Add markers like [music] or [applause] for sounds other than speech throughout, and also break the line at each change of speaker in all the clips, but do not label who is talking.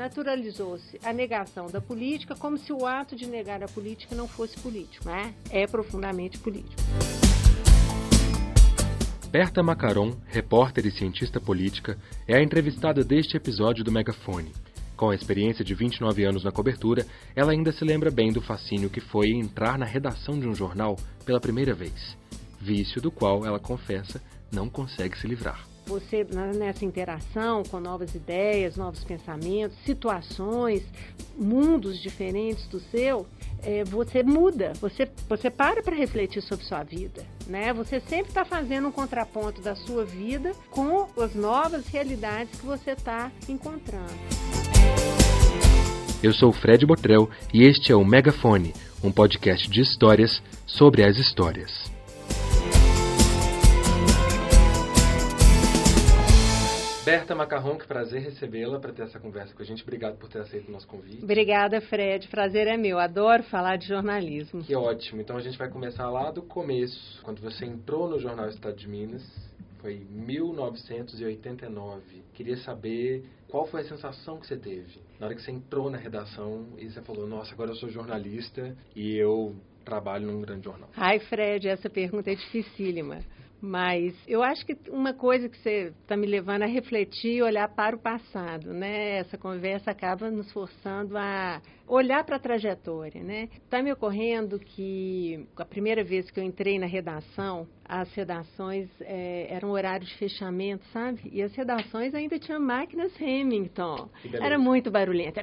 naturalizou-se a negação da política como se o ato de negar a política não fosse político, né? É profundamente político.
Berta Macaron, repórter e cientista política, é a entrevistada deste episódio do Megafone. Com a experiência de 29 anos na cobertura, ela ainda se lembra bem do fascínio que foi entrar na redação de um jornal pela primeira vez. Vício do qual, ela confessa, não consegue se livrar
você nessa interação com novas ideias, novos pensamentos, situações, mundos diferentes do seu, é, você muda, você, você para para refletir sobre sua vida, né? Você sempre está fazendo um contraponto da sua vida com as novas realidades que você está encontrando.
Eu sou Fred Botrel e este é o Megafone, um podcast de histórias sobre as histórias. Berta Macarrão, que prazer recebê-la para ter essa conversa com a gente. Obrigado por ter aceito o nosso convite.
Obrigada, Fred. Prazer é meu. Adoro falar de jornalismo.
Que ótimo. Então a gente vai começar lá do começo, quando você entrou no Jornal Estado de Minas. Foi 1989. Queria saber qual foi a sensação que você teve na hora que você entrou na redação e você falou: Nossa, agora eu sou jornalista e eu trabalho num grande jornal.
Ai, Fred, essa pergunta é dificílima. Mas eu acho que uma coisa que você está me levando a refletir e olhar para o passado, né? Essa conversa acaba nos forçando a olhar para a trajetória, né? Está me ocorrendo que a primeira vez que eu entrei na redação, as redações é, eram horário de fechamento, sabe? E as redações ainda tinham máquinas Remington. Era muito barulhento.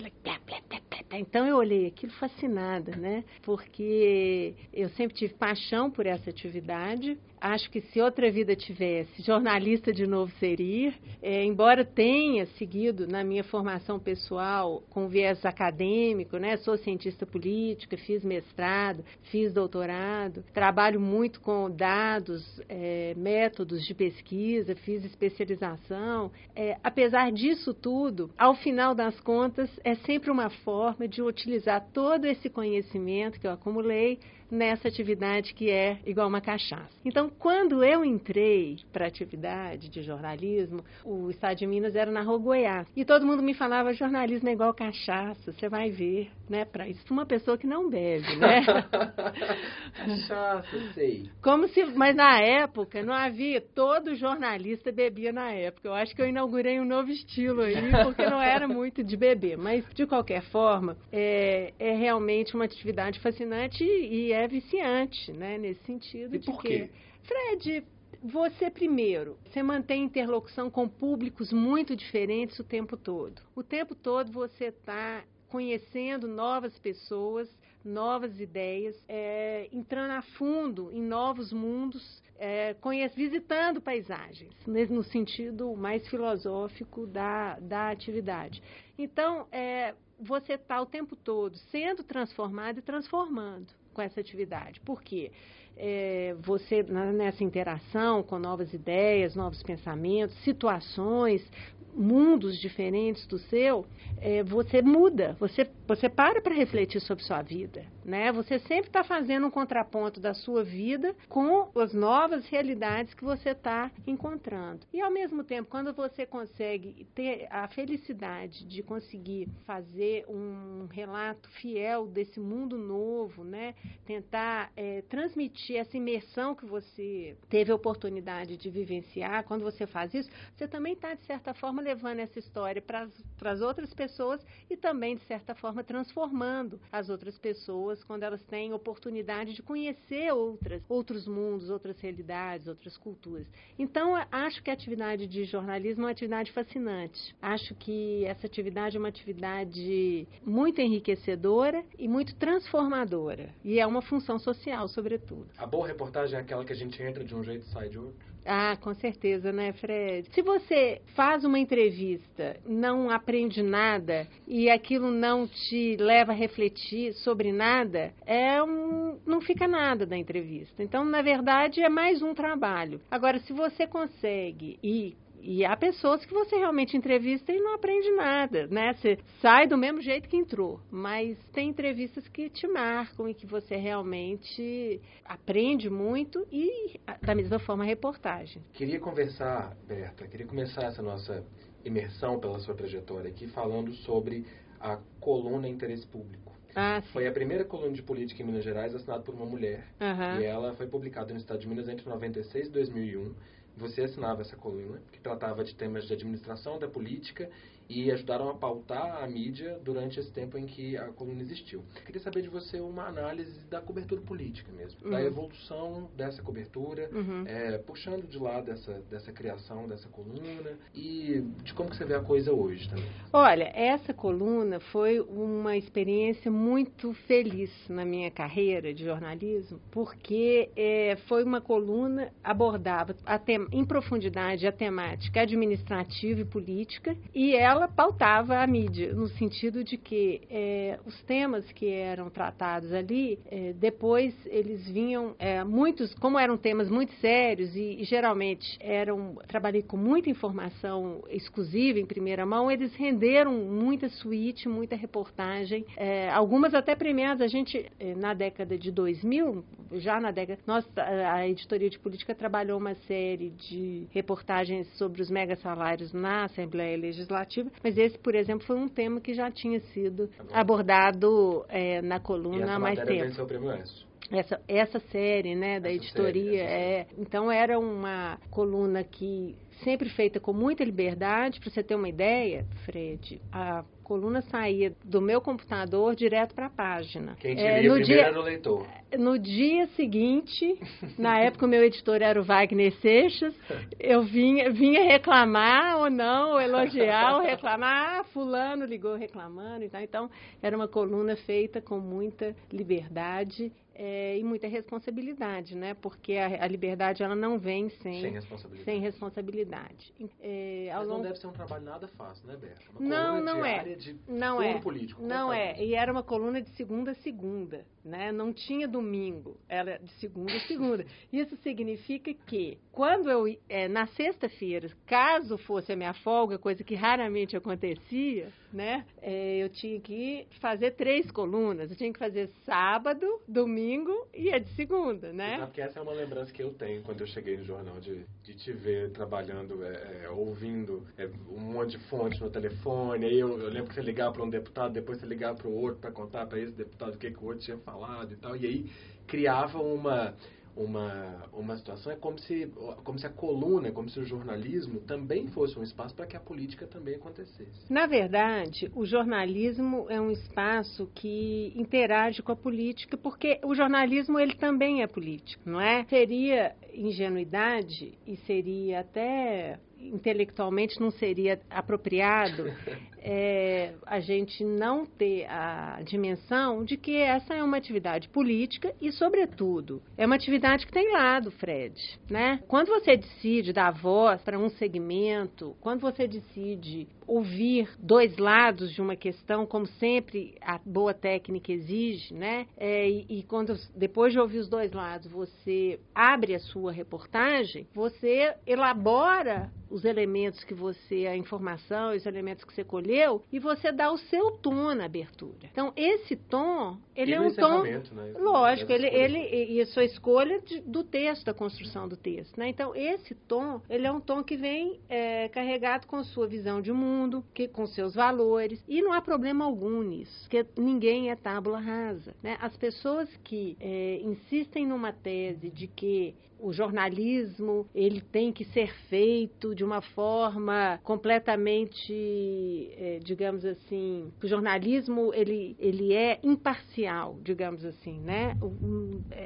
Então eu olhei aquilo fascinada, né? Porque eu sempre tive paixão por essa atividade. Acho que se outra vida tivesse, jornalista de novo seria. É, embora tenha seguido na minha formação pessoal com viés acadêmico, né? Sou cientista política, fiz mestrado, fiz doutorado, trabalho muito com dados, é, métodos de pesquisa, fiz especialização. É, apesar disso tudo, ao final das contas, é sempre uma forma de utilizar todo esse conhecimento que eu acumulei nessa atividade que é igual uma cachaça. Então, quando eu entrei para a atividade de jornalismo, o estado de Minas era na Rua Goiás. E todo mundo me falava, jornalismo é igual cachaça, você vai ver, né? Para isso, uma pessoa que não bebe, né? [laughs]
cachaça, sei.
Como se, mas na época não havia, todo jornalista bebia na época. Eu acho que eu inaugurei um novo estilo aí, porque não era muito de beber. Mas, de qualquer forma, é, é realmente uma atividade fascinante e é viciante, né? Nesse sentido
e
de
por
que.
Quê?
Fred, você primeiro, você mantém interlocução com públicos muito diferentes o tempo todo. O tempo todo você está conhecendo novas pessoas, novas ideias, é, entrando a fundo em novos mundos, é, conhece, visitando paisagens, no sentido mais filosófico da, da atividade. Então, é, você está o tempo todo sendo transformado e transformando com essa atividade. Por quê? É, você, nessa interação com novas ideias, novos pensamentos, situações, mundos diferentes do seu, é, você muda, você, você para para refletir sobre sua vida. Né? Você sempre está fazendo um contraponto da sua vida com as novas realidades que você está encontrando. E ao mesmo tempo, quando você consegue ter a felicidade de conseguir fazer um relato fiel desse mundo novo, né? tentar é, transmitir essa imersão que você teve a oportunidade de vivenciar, quando você faz isso, você também está, de certa forma, levando essa história para as outras pessoas e também, de certa forma, transformando as outras pessoas pessoas quando elas têm oportunidade de conhecer outras, outros mundos, outras realidades, outras culturas. Então, acho que a atividade de jornalismo é uma atividade fascinante. Acho que essa atividade é uma atividade muito enriquecedora e muito transformadora. E é uma função social, sobretudo.
A boa reportagem é aquela que a gente entra de um jeito e sai de outro?
Ah, com certeza, né, Fred? Se você faz uma entrevista, não aprende nada e aquilo não te leva a refletir sobre nada, é um, não fica nada da entrevista. Então, na verdade, é mais um trabalho. Agora, se você consegue e E há pessoas que você realmente entrevista e não aprende nada, né? Você sai do mesmo jeito que entrou, mas tem entrevistas que te marcam e que você realmente aprende muito e da mesma forma a reportagem.
Queria conversar, Berta, queria começar essa nossa imersão pela sua trajetória aqui falando sobre a coluna Interesse Público.
Ah,
foi a primeira coluna de política em Minas Gerais assinada por uma mulher.
Uhum.
E ela foi publicada no Estado de Minas entre 96 e 2001 você assinava essa coluna, que tratava de temas de administração da política e ajudaram a pautar a mídia durante esse tempo em que a coluna existiu. Queria saber de você uma análise da cobertura política mesmo, uhum. da evolução dessa cobertura,
uhum.
é, puxando de lá dessa, dessa criação dessa coluna e de como que você vê a coisa hoje também.
Olha, essa coluna foi uma experiência muito feliz na minha carreira de jornalismo, porque é, foi uma coluna abordava em profundidade a temática administrativa e política e ela ela pautava a mídia, no sentido de que é, os temas que eram tratados ali, é, depois eles vinham, é, muitos, como eram temas muito sérios e, e, geralmente eram, trabalhei com muita informação exclusiva, em primeira mão, eles renderam muita suíte, muita reportagem, é, algumas até premiadas. A gente, é, na década de 2000, já na década, nós, a editoria de política trabalhou uma série de reportagens sobre os mega salários na Assembleia Legislativa, mas esse, por exemplo, foi um tema que já tinha sido abordado é, na coluna há mais tempo.
O prêmio ESSO.
Essa, essa série né, da essa editoria. Série, é, então, era uma coluna que sempre feita com muita liberdade. Para você ter uma ideia, Fred, a coluna saía do meu computador direto para a página.
Quem te é, no dia, era o leitor.
No dia seguinte, [laughs] na época o meu editor era o Wagner Seixas, [laughs] eu vinha, vinha reclamar ou não, ou elogiar ou reclamar. Ah, fulano ligou reclamando e tal. Então, era uma coluna feita com muita liberdade é, e muita responsabilidade, né? Porque a, a, liberdade ela não vem sem,
sem responsabilidade.
Sem responsabilidade.
É, Mas longo... não deve ser um trabalho nada fácil, né, Berta?
Uma não, não é.
De
não é.
político.
Não é. E era uma coluna de segunda a segunda, né? Não tinha domingo, era de segunda a segunda. Isso significa que quando eu é, na sexta-feira, caso fosse a minha folga, coisa que raramente acontecia, né? É, eu tinha que fazer três colunas. Eu tinha que fazer sábado, domingo e a de segunda, né?
Porque essa é uma lembrança que eu tenho quando eu cheguei no jornal, de, de te ver trabalhando, é, é, ouvindo é, um monte de fontes no telefone. Aí eu, eu lembro que você ligava para um deputado, depois você ligava para o outro para contar para esse deputado o que, que o outro tinha falado e tal. E aí criava uma uma, uma situação, é como se, como se a coluna, como se o jornalismo também fosse um espaço para que a política também acontecesse.
Na verdade, o jornalismo é um espaço que interage com a política, porque o jornalismo ele também é político, não é? Seria ingenuidade e seria até intelectualmente não seria apropriado [laughs] é, a gente não ter a dimensão de que essa é uma atividade política e, sobretudo, é uma atividade que tem lado, Fred. Né? Quando você decide dar voz para um segmento, quando você decide ouvir dois lados de uma questão, como sempre a boa técnica exige, né? É, e, e, quando depois de ouvir os dois lados você abre a sua reportagem, você elabora os elementos que você, a informação, os elementos que você colheu, e você dá o seu tom na abertura. Então, esse tom, ele
e
é um tom.
Né?
Lógico, ele, ele, e a sua escolha de, do texto, da construção do texto. Né? Então, esse tom, ele é um tom que vem é, carregado com sua visão de mundo, que, com seus valores, e não há problema algum nisso, porque ninguém é tábula rasa. Né? As pessoas que é, insistem numa tese de que o jornalismo ele tem que ser feito de uma forma completamente, é, digamos assim, o jornalismo ele, ele é imparcial, digamos assim, né?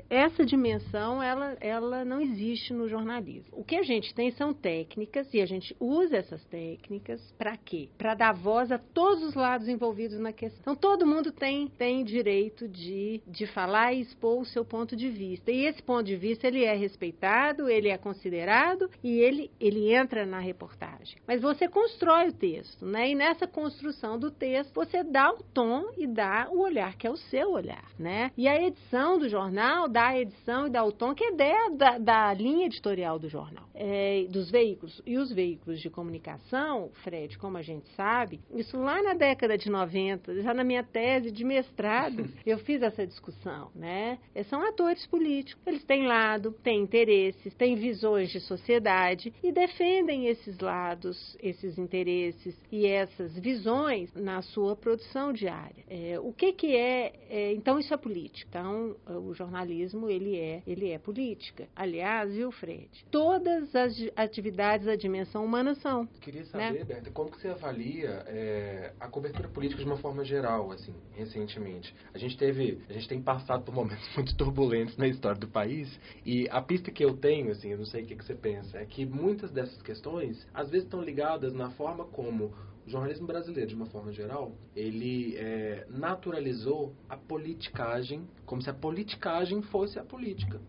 Essa dimensão ela, ela não existe no jornalismo. O que a gente tem são técnicas e a gente usa essas técnicas para quê? Para dar voz a todos os lados envolvidos na questão. Então todo mundo tem tem direito de, de falar e expor o seu ponto de vista. E esse ponto de vista ele é respeitado ele é considerado e ele, ele entra na reportagem. Mas você constrói o texto, né? E nessa construção do texto, você dá o tom e dá o olhar que é o seu olhar, né? E a edição do jornal dá a edição e dá o tom que é da, da linha editorial do jornal, é, dos veículos. E os veículos de comunicação, Fred, como a gente sabe, isso lá na década de 90, já na minha tese de mestrado, [laughs] eu fiz essa discussão, né? São atores políticos. Eles têm lado, têm interesses, têm visões de sociedade e defendem esses lados, esses interesses e essas visões na sua produção diária. É, o que, que é, é, Então, isso é política. Então, o jornalismo, ele é, ele é política. Aliás, viu, Fred? Todas as atividades da dimensão humana são.
Queria saber, né? Berta, como que você avalia é, a cobertura política de uma forma geral, assim, recentemente? A gente teve, a gente tem passado por momentos [laughs] muito turbulentos na história do país e a pista que eu tenho, assim, eu não sei o que, que você pensa, é que muitas dessas questões às vezes estão ligadas na forma como jornalismo brasileiro, de uma forma geral, ele é, naturalizou a politicagem, como se a politicagem fosse a política.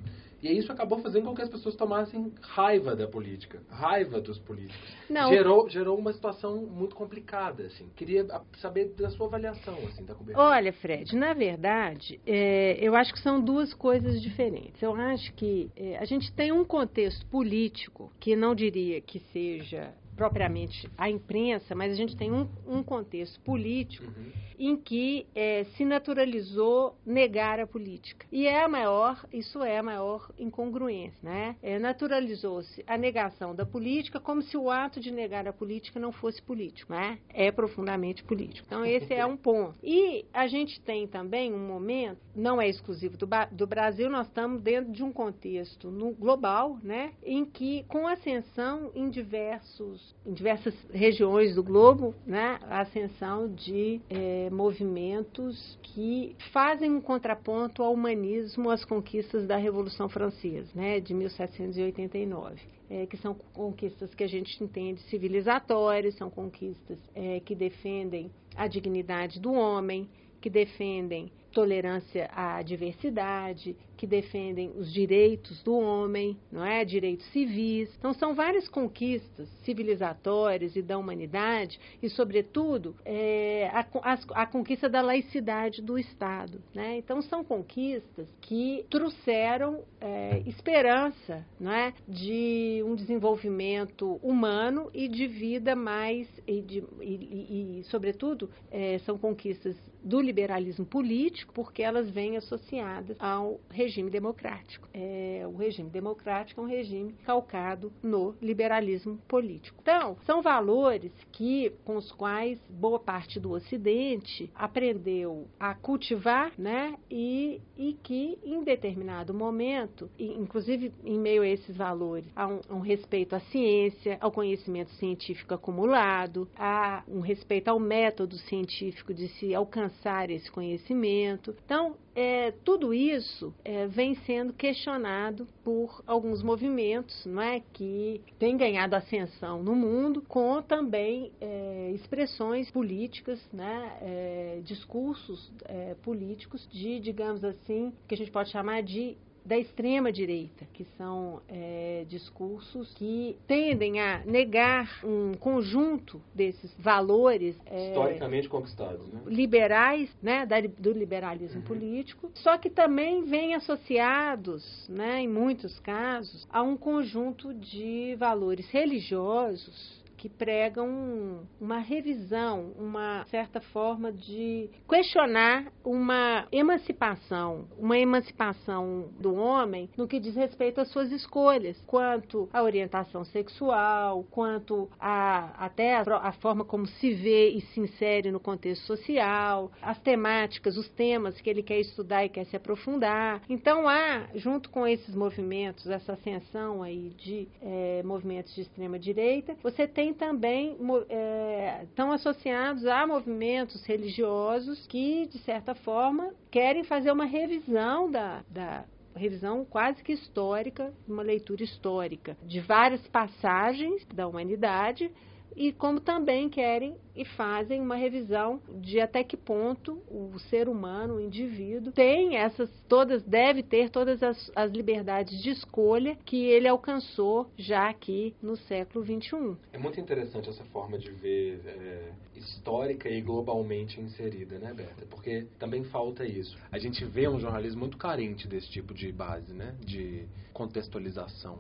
E isso acabou fazendo com que as pessoas tomassem raiva da política, raiva dos políticos. Não. Gerou, gerou uma situação muito complicada, assim. Queria saber da sua avaliação, assim, da cobertura.
Olha, Fred, na verdade, é, eu acho que são duas coisas diferentes. Eu acho que é, a gente tem um contexto político que não diria que seja propriamente a imprensa, mas a gente tem um, um contexto político uhum. em que é, se naturalizou negar a política. E é a maior, isso é a maior incongruência, né? É, Naturalizou-se a negação da política como se o ato de negar a política não fosse político, né? É profundamente político. Então esse é um ponto. E a gente tem também um momento, não é exclusivo do, do Brasil, nós estamos dentro de um contexto no global, né? Em que com ascensão em diversos em diversas regiões do globo, né, a ascensão de é, movimentos que fazem um contraponto ao humanismo, às conquistas da Revolução Francesa, né, de 1789. É, que são conquistas que a gente entende civilizatórias, são conquistas é, que defendem a dignidade do homem, que defendem tolerância à diversidade, que defendem os direitos do homem, não é? Direitos civis. Então são várias conquistas civilizatórias e da humanidade e, sobretudo, é, a, a, a, conquista da laicidade do Estado, né? Então são conquistas que trouxeram é, esperança, não é? De um desenvolvimento humano e de vida mais e, de, e, e, e sobretudo, é, são conquistas do liberalismo político, porque elas vêm associadas ao regime democrático. É, o regime democrático é um regime calcado no liberalismo político. Então, são valores que com os quais boa parte do Ocidente aprendeu a cultivar, né, e, e que em determinado momento, inclusive em meio a esses valores, há um, um respeito à ciência, ao conhecimento científico acumulado, há um respeito ao método científico de se alcançar esse conhecimento. Então, é, tudo isso é, vem sendo questionado por alguns movimentos não é, que têm ganhado ascensão no mundo, com também é, expressões políticas, né, é, discursos é, políticos de, digamos assim, que a gente pode chamar de da extrema direita, que são é, discursos que tendem a negar um conjunto desses valores
é, historicamente conquistados, né?
liberais, né, da, do liberalismo uhum. político, só que também vêm associados, né, em muitos casos, a um conjunto de valores religiosos que pregam uma revisão, uma certa forma de questionar uma emancipação, uma emancipação do homem no que diz respeito às suas escolhas, quanto à orientação sexual, quanto a até a, a forma como se vê e se insere no contexto social, as temáticas, os temas que ele quer estudar e quer se aprofundar. Então há, junto com esses movimentos, essa ascensão aí de é, movimentos de extrema direita, você tem também é, estão associados a movimentos religiosos que, de certa forma, querem fazer uma revisão da, da revisão quase que histórica, uma leitura histórica de várias passagens da humanidade e como também querem e fazem uma revisão de até que ponto o ser humano, o indivíduo, tem essas todas, deve ter todas as, as liberdades de escolha que ele alcançou já aqui no século XXI.
É muito interessante essa forma de ver é, histórica e globalmente inserida, né, Berta? Porque também falta isso. A gente vê um jornalismo muito carente desse tipo de base, né, de contextualização.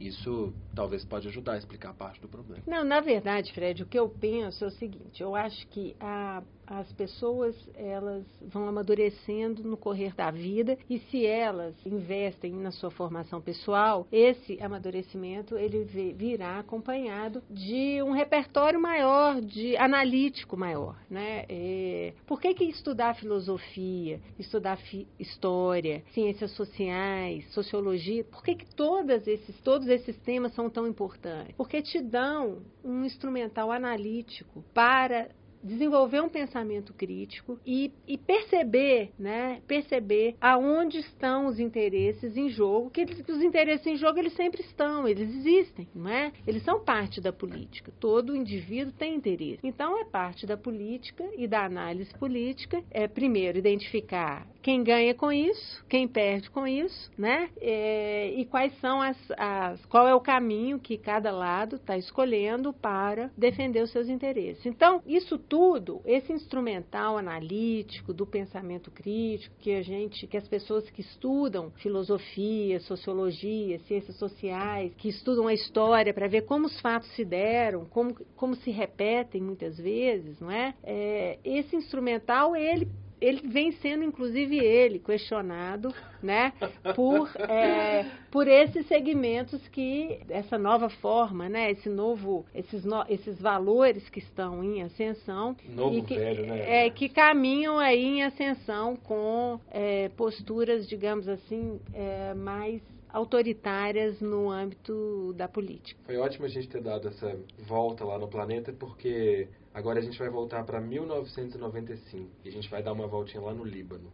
Isso talvez pode ajudar a explicar parte do problema.
Não, na verdade, Fred, o que eu penso é o seguinte: eu acho que a, as pessoas elas vão amadurecendo no correr da vida e se elas investem na sua formação pessoal, esse amadurecimento ele virá acompanhado de um repertório maior, de analítico maior, né? É, por que, que estudar filosofia, estudar fi, história, ciências sociais, sociologia? Por que, que todas esses todos esses temas são tão importantes? Porque te dão um instrumental analítico para desenvolver um pensamento crítico e, e, perceber, né, perceber aonde estão os interesses em jogo, que eles, os interesses em jogo eles sempre estão, eles existem, não é? Eles são parte da política. Todo indivíduo tem interesse. Então é parte da política e da análise política é primeiro identificar quem ganha com isso, quem perde com isso, né? É, e quais são as, as, qual é o caminho que cada lado está escolhendo para defender os seus interesses. Então isso tudo, esse instrumental analítico do pensamento crítico que a gente, que as pessoas que estudam filosofia, sociologia, ciências sociais, que estudam a história para ver como os fatos se deram, como, como se repetem muitas vezes, não é? é esse instrumental ele ele vem sendo, inclusive ele, questionado, né, por, é, por esses segmentos que, essa nova forma, né, esse novo, esses, no, esses valores que estão em ascensão.
Novo
e que,
velho, né?
É, que caminham aí em ascensão com é, posturas, digamos assim, é, mais autoritárias no âmbito da política.
Foi ótimo a gente ter dado essa volta lá no planeta, porque agora a gente vai voltar para 1995 e a gente vai dar uma voltinha lá no Líbano.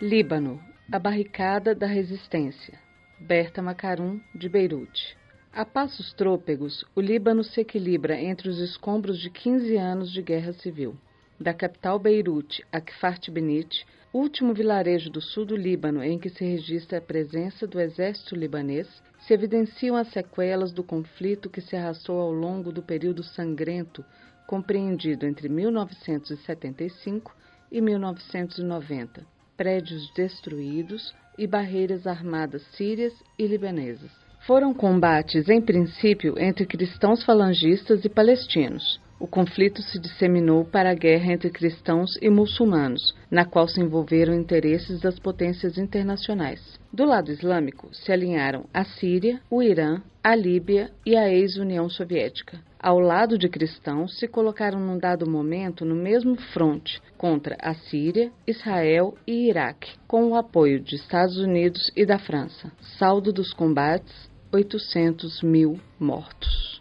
Líbano, a barricada da resistência. Berta Macarum, de Beirute. A passos trôpegos, o Líbano se equilibra entre os escombros de 15 anos de guerra civil da capital Beirute a Kfar Benit, último vilarejo do sul do Líbano em que se registra a presença do exército libanês, se evidenciam as sequelas do conflito que se arrastou ao longo do período sangrento compreendido entre 1975 e 1990, prédios destruídos e barreiras armadas sírias e libanesas. Foram combates, em princípio, entre cristãos falangistas e palestinos. O conflito se disseminou para a guerra entre cristãos e muçulmanos, na qual se envolveram interesses das potências internacionais. Do lado islâmico se alinharam a Síria, o Irã, a Líbia e a ex-União Soviética. Ao lado de cristãos se colocaram num dado momento no mesmo fronte contra a Síria, Israel e Iraque, com o apoio de Estados Unidos e da França. Saldo dos combates: 800 mil mortos.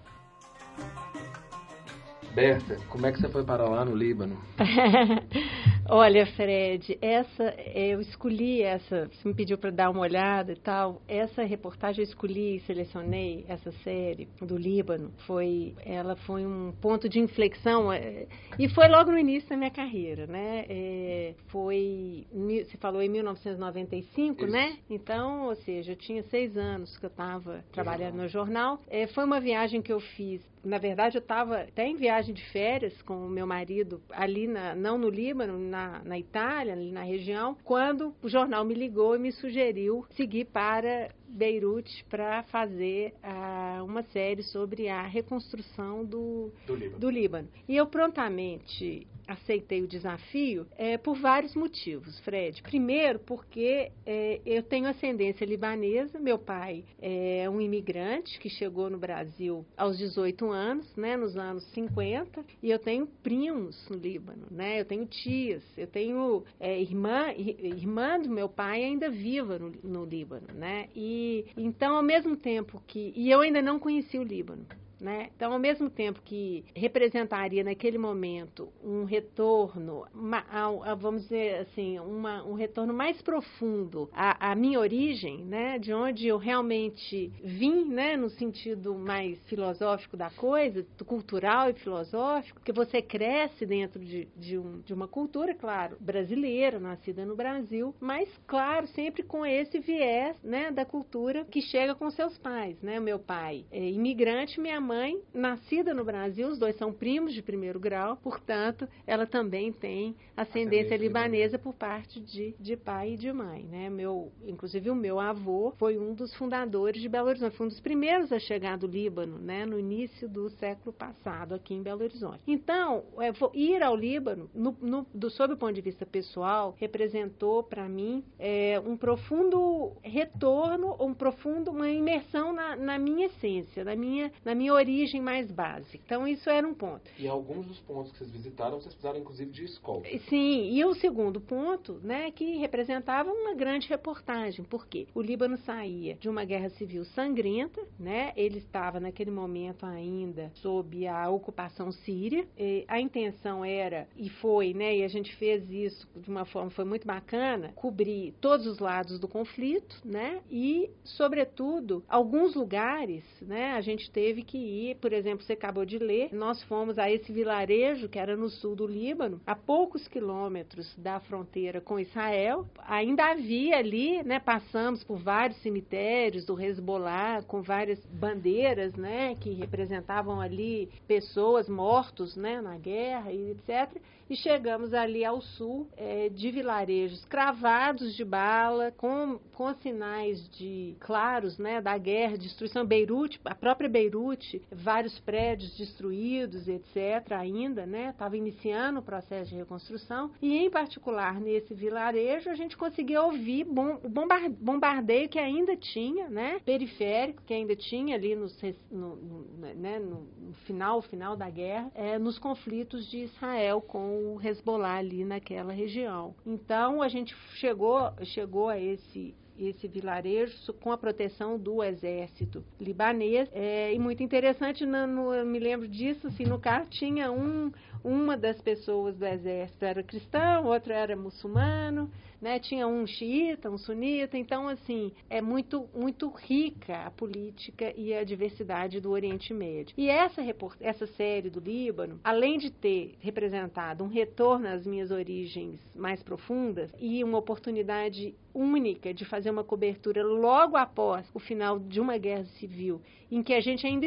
Berta, como é que você foi para lá no Líbano? [laughs]
Olha, Fred, essa eu escolhi essa, você me pediu para dar uma olhada e tal. Essa reportagem eu escolhi, selecionei essa série do Líbano. Foi, ela foi um ponto de inflexão é, e foi logo no início da minha carreira, né? É, foi, você falou em 1995, Isso. né? Então, ou seja, eu tinha seis anos que eu estava trabalhando no jornal. É, foi uma viagem que eu fiz na verdade, eu estava até em viagem de férias com o meu marido ali, na, não no Líbano, na, na Itália, na região, quando o jornal me ligou e me sugeriu seguir para Beirute para fazer uh, uma série sobre a reconstrução do,
do, Líbano.
do Líbano. E eu prontamente aceitei o desafio é, por vários motivos, Fred. Primeiro, porque é, eu tenho ascendência libanesa, meu pai é um imigrante que chegou no Brasil aos 18 anos, né, nos anos 50, e eu tenho primos no Líbano, né, eu tenho tias, eu tenho é, irmã, irmã do meu pai ainda viva no, no Líbano, né, e então ao mesmo tempo que, e eu ainda não conheci o Líbano, né? Então, ao mesmo tempo que representaria naquele momento um retorno, uma, a, vamos dizer assim, uma, um retorno mais profundo à, à, minha origem, né? De onde eu realmente vim, né? No sentido mais filosófico da coisa, cultural e filosófico, que você cresce dentro de, de, um, de uma cultura, claro, brasileira, nascida no Brasil, mas, claro, sempre com esse viés, né? Da cultura que chega com seus pais, né? Meu pai é imigrante, minha mãe nascida no Brasil, os dois são primos de primeiro grau, portanto, ela também tem ascendência libanesa por parte de, de pai e de mãe, né? Meu, inclusive o meu avô foi um dos fundadores de Belo Horizonte, foi um dos primeiros a chegar do Líbano, né? No início do século passado aqui em Belo Horizonte. Então, é, ir ao Líbano, no, no, do, sob o ponto de vista pessoal, representou para mim é, um profundo retorno, um profundo, uma imersão na, na minha essência, na minha, na minha origem mais básica. Então, isso era um ponto.
E alguns dos pontos que vocês visitaram, vocês precisaram inclusive de escola.
Sim, e o segundo ponto, né, que representava uma grande reportagem, porque o Líbano saía de uma guerra civil sangrenta, né, ele estava naquele momento ainda sob a ocupação síria, a intenção era, e foi, né, e a gente fez isso de uma forma, foi muito bacana, cobrir todos os lados do conflito, né, e, sobretudo, alguns lugares, né, a gente teve que ir, por exemplo, você acabou de ler, nós fomos a esse vilarejo que era no sul do Líbano, a poucos quilômetros da fronteira com Israel, ainda havia ali, né, passamos por vários cemitérios do Hezbollah com várias bandeiras, né, que representavam ali pessoas mortos, né, na guerra e etc e chegamos ali ao sul é, de vilarejos cravados de bala, com, com sinais de claros né, da guerra, destruição. Beirute, a própria Beirute, vários prédios destruídos, etc. ainda, né? Estava iniciando o processo de reconstrução. E, em particular, nesse vilarejo, a gente conseguia ouvir bom, o bombardeio que ainda tinha, né? Periférico, que ainda tinha ali no, no, no, né, no final, final da guerra, é, nos conflitos de Israel com o Hezbollah ali naquela região. Então a gente chegou, chegou a esse esse vilarejo com a proteção do exército libanês. É, e muito interessante, no, no, eu me lembro disso, assim, no carro tinha um, uma das pessoas do exército era cristão, outro era muçulmano, né? Tinha um xiita, um sunita, então assim, é muito muito rica a política e a diversidade do Oriente Médio. E essa essa série do Líbano, além de ter representado um retorno às minhas origens mais profundas e uma oportunidade única de fazer uma cobertura logo após o final de uma guerra civil, em que a gente ainda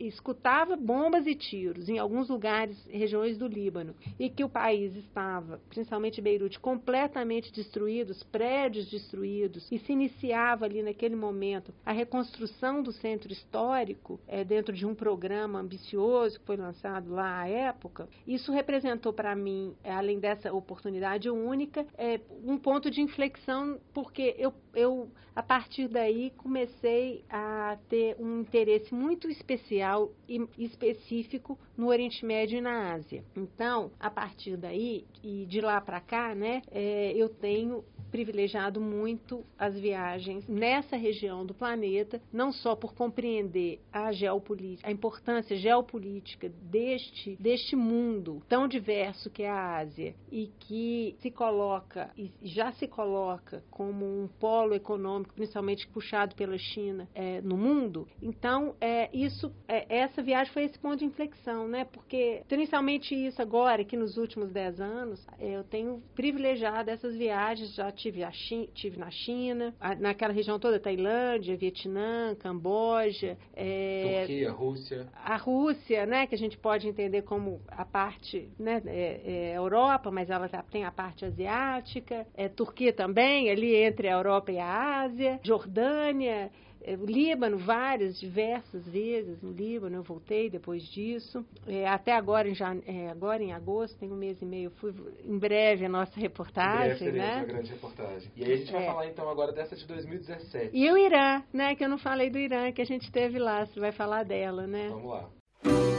escutava bombas e tiros em alguns lugares, regiões do Líbano, e que o país estava, principalmente Beirute, completamente destruídos, prédios destruídos, e se iniciava ali naquele momento a reconstrução do centro histórico é, dentro de um programa ambicioso que foi lançado lá à época. Isso representou para mim, além dessa oportunidade única, é, um ponto de inflexão porque eu, eu, a partir daí, comecei a ter um interesse muito especial e específico no Oriente Médio e na Ásia. Então, a partir daí, e de lá para cá, né, é, eu tenho privilegiado muito as viagens nessa região do planeta, não só por compreender a geopolítica, a importância geopolítica deste, deste mundo tão diverso que é a Ásia e que se coloca e já se coloca como um polo econômico, principalmente puxado pela China é, no mundo. Então, é, isso, é, essa viagem foi esse ponto de inflexão, né? Porque, principalmente isso agora, que nos últimos dez anos, é, eu tenho privilegiado essas viagens, já tive, a China, tive na China, naquela região toda, Tailândia, Vietnã, Camboja.
É, Turquia, Rússia.
A Rússia, né, que a gente pode entender como a parte, né, é, é Europa, mas ela tem a parte asiática. É, Turquia também, ali entre a Europa e a Ásia. Jordânia. É, o Líbano, várias, diversas vezes no Líbano, eu voltei depois disso. É, até agora em, jane... é, agora, em agosto, tem um mês e meio, fui em breve a nossa reportagem.
Em breve né? grande reportagem. E aí a gente vai é. falar então agora dessa de 2017.
E o Irã, né? Que eu não falei do Irã, que a gente teve lá, você vai falar dela, né?
Vamos lá.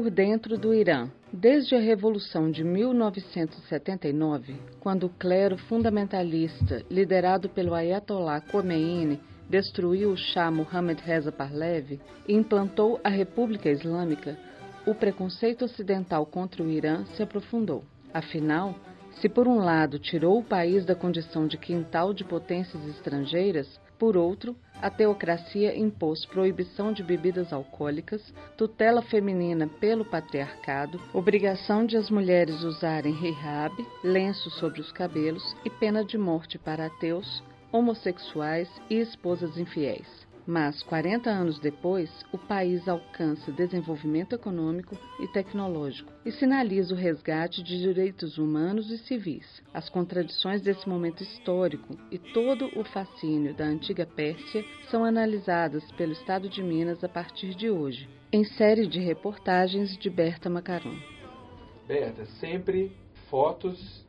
Por dentro do Irã. Desde a Revolução de 1979, quando o clero fundamentalista, liderado pelo Ayatollah Khomeini, destruiu o Shah Mohammad Reza Pahlavi e implantou a República Islâmica, o preconceito ocidental contra o Irã se aprofundou. Afinal, se por um lado tirou o país da condição de quintal de potências estrangeiras, por outro, a teocracia impôs proibição de bebidas alcoólicas, tutela feminina pelo patriarcado, obrigação de as mulheres usarem hijab, lenço sobre os cabelos e pena de morte para ateus, homossexuais e esposas infiéis. Mas, 40 anos depois, o país alcança desenvolvimento econômico e tecnológico e sinaliza o resgate de direitos humanos e civis. As contradições desse momento histórico e todo o fascínio da antiga Pérsia são analisadas pelo Estado de Minas a partir de hoje, em série de reportagens de Berta Macaron.
Berta, sempre fotos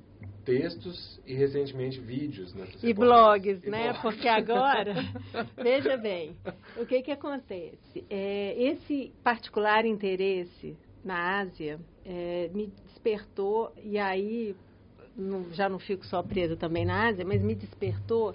textos e recentemente vídeos. Né,
e blogs, e né? Blogs. Porque agora, [laughs] veja bem, o que, que acontece? É, esse particular interesse na Ásia é, me despertou, e aí não, já não fico só presa também na Ásia, mas me despertou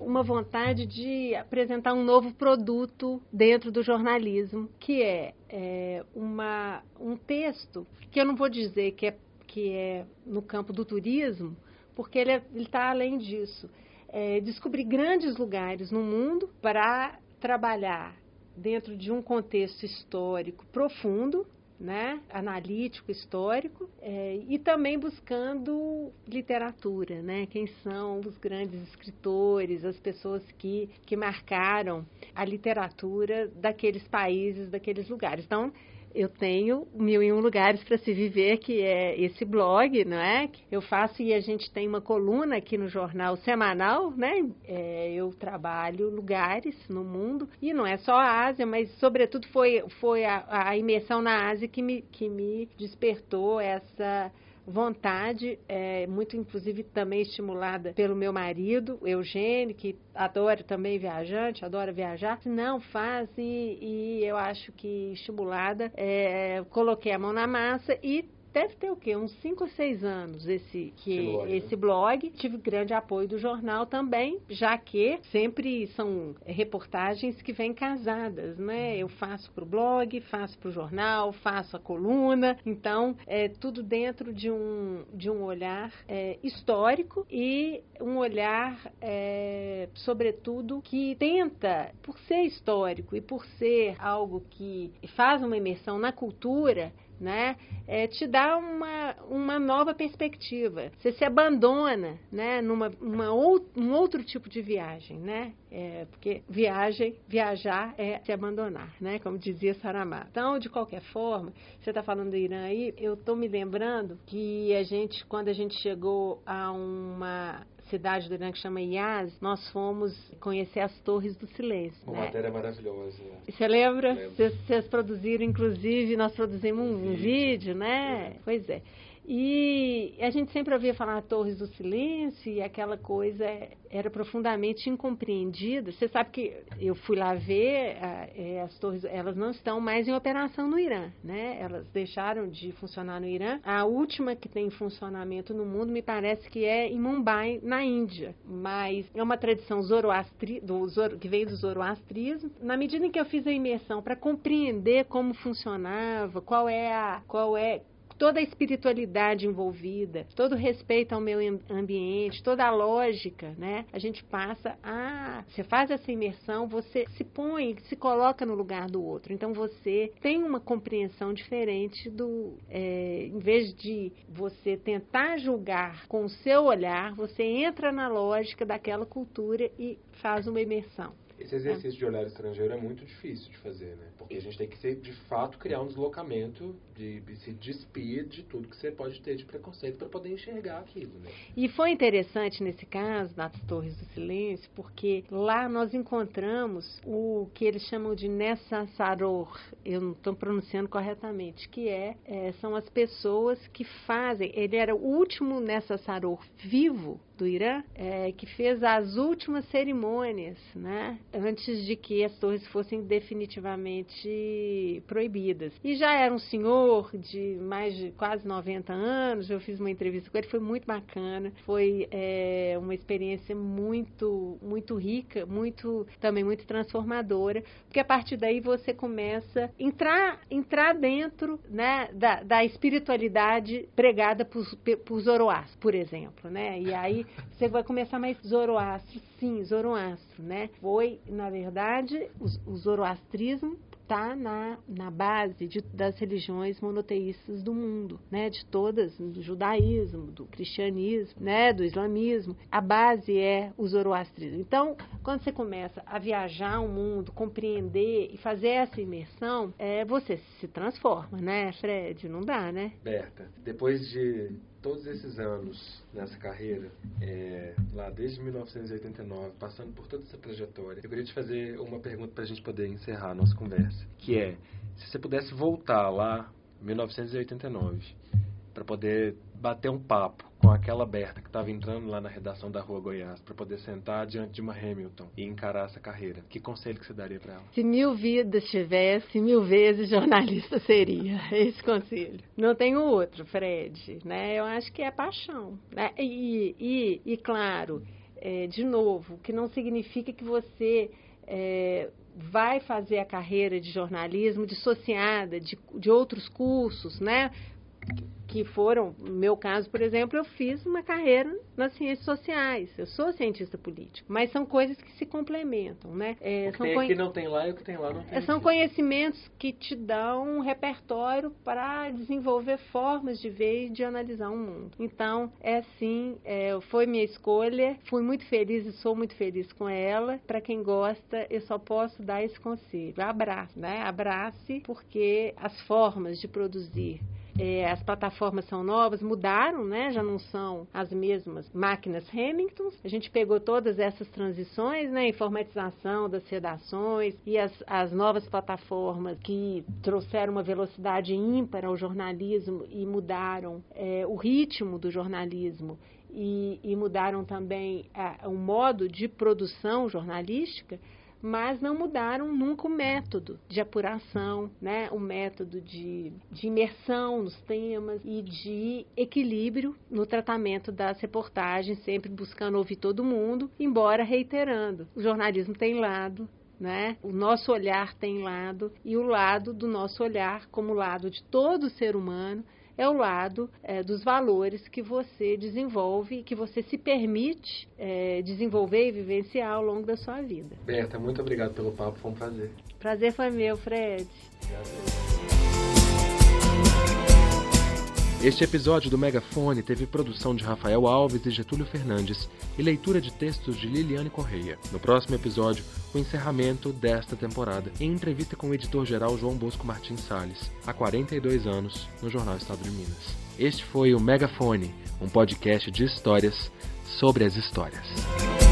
uma vontade de apresentar um novo produto dentro do jornalismo, que é, é uma, um texto que eu não vou dizer que é que é no campo do turismo, porque ele é, está além disso. É descobrir grandes lugares no mundo para trabalhar dentro de um contexto histórico profundo, né, analítico, histórico, é, e também buscando literatura, né, quem são os grandes escritores, as pessoas que, que marcaram a literatura daqueles países, daqueles lugares. Então, eu tenho mil e um lugares para se viver, que é esse blog, não é? Eu faço e a gente tem uma coluna aqui no jornal semanal, né? É, eu trabalho lugares no mundo e não é só a Ásia, mas sobretudo foi, foi a, a imersão na Ásia que me, que me despertou essa vontade, é, muito inclusive também estimulada pelo meu marido, Eugênio, que adora também viajante, adora viajar. Não, faz e, e eu acho que estimulada, é, coloquei a mão na massa e deve ter o quê? Uns 5 ou 6 anos esse, que, esse, blog, esse né? blog. Tive grande apoio do jornal também, já que sempre são reportagens que vêm casadas, né? Eu faço para o blog, faço para o jornal, faço a coluna. Então, é tudo dentro de um, de um olhar é, histórico e um olhar, é, sobretudo, que tenta, por ser histórico e por ser algo que faz uma imersão na cultura, né? É, te dá uma, uma nova perspectiva. Você se abandona, né? Numa uma ou, um outro tipo de viagem, né? É, porque viagem, viajar é se abandonar, né? Como dizia Saramá. Então, de qualquer forma, você está falando do Irã aí, eu estou me lembrando que a gente, quando a gente chegou a uma cidade do Irã que chama Iaz, nós fomos conhecer as Torres do Silêncio.
Uma
né?
matéria maravilhosa.
Você lembra? Vocês produziram, inclusive, nós produzimos um, um vídeo, né? É. Pois é. E a gente sempre ouvia falar Torres do Silêncio e aquela coisa era profundamente incompreendida. Você sabe que eu fui lá ver é, as torres, elas não estão mais em operação no Irã, né? Elas deixaram de funcionar no Irã. A última que tem funcionamento no mundo me parece que é em Mumbai, na Índia. Mas é uma tradição zoroastri, do, zoro, que veio do zoroastrismo. Na medida em que eu fiz a imersão para compreender como funcionava, qual é a, qual é toda a espiritualidade envolvida, todo o respeito ao meio ambiente, toda a lógica, né? A gente passa a. Você faz essa imersão, você se põe, se coloca no lugar do outro. Então você tem uma compreensão diferente do. É, em vez de você tentar julgar com o seu olhar, você entra na lógica daquela cultura e faz uma imersão.
Esse exercício de olhar estrangeiro é muito difícil de fazer, né? Porque a gente tem que, ser, de fato, criar um deslocamento, de, de se despir de tudo que você pode ter de preconceito para poder enxergar aquilo, né?
E foi interessante nesse caso, das Torres do Silêncio, porque lá nós encontramos o que eles chamam de Nessa Saror, eu não estou pronunciando corretamente, que é, é, são as pessoas que fazem, ele era o último Nessa Saror vivo do Irã, é, que fez as últimas cerimônias, né? antes de que as torres fossem definitivamente proibidas. E já era um senhor de mais de quase 90 anos, eu fiz uma entrevista com ele, foi muito bacana, foi é, uma experiência muito, muito rica, muito também muito transformadora, porque a partir daí você começa a entrar, entrar dentro né, da, da espiritualidade pregada por, por Zoroastro, por exemplo, né? E aí você vai começar mais Zoroastro, sim, Zoroastro, né? Foi, na verdade, o, o zoroastrismo está na, na base de, das religiões monoteístas do mundo, né? De todas, do judaísmo, do cristianismo, né? Do islamismo. A base é o zoroastrismo. Então, quando você começa a viajar o mundo, compreender e fazer essa imersão, é, você se transforma, né, Fred? Não dá, né?
Berta, depois de todos esses anos nessa carreira, é, lá desde 1989, passando por toda essa trajetória, eu queria te fazer uma pergunta para a gente poder encerrar a nossa conversa, que é, se você pudesse voltar lá, 1989, para poder bater um papo com aquela Berta que estava entrando lá na redação da Rua Goiás para poder sentar diante de uma Hamilton e encarar essa carreira, que conselho que você daria para ela?
Se mil vidas tivesse, mil vezes jornalista seria [laughs] esse conselho. Não tenho outro, Fred. Né? Eu acho que é paixão. Né? E, e, e claro, é, de novo, que não significa que você é, vai fazer a carreira de jornalismo dissociada de, de outros cursos, né? Que foram, no meu caso, por exemplo, eu fiz uma carreira nas ciências sociais. Eu sou cientista político, mas são coisas que se complementam, né?
É, o que, tem aqui não tem lá e o que tem lá não tem.
É, são conhecimentos que te dão um repertório para desenvolver formas de ver e de analisar o um mundo. Então, é sim, é, foi minha escolha. Fui muito feliz e sou muito feliz com ela. Para quem gosta, eu só posso dar esse conselho: abrace, né? Abrace, porque as formas de produzir é, as plataformas são novas, mudaram, né? Já não são as mesmas máquinas Remington. A gente pegou todas essas transições, né? Informatização das redações e as, as novas plataformas que trouxeram uma velocidade ímpar ao jornalismo e mudaram é, o ritmo do jornalismo e, e mudaram também o modo de produção jornalística mas não mudaram nunca o método de apuração, né? o método de, de imersão nos temas e de equilíbrio no tratamento das reportagens, sempre buscando ouvir todo mundo, embora reiterando. O jornalismo tem lado, né? O nosso olhar tem lado e o lado do nosso olhar como lado de todo ser humano é o lado é, dos valores que você desenvolve, que você se permite é, desenvolver e vivenciar ao longo da sua vida.
Berta, muito obrigado pelo papo, foi um prazer.
Prazer foi meu, Fred. Obrigado.
Este episódio do Megafone teve produção de Rafael Alves e Getúlio Fernandes e leitura de textos de Liliane Correia. No próximo episódio, o encerramento desta temporada em entrevista com o editor-geral João Bosco Martins Salles, há 42 anos, no Jornal Estado de Minas. Este foi o Megafone, um podcast de histórias sobre as histórias.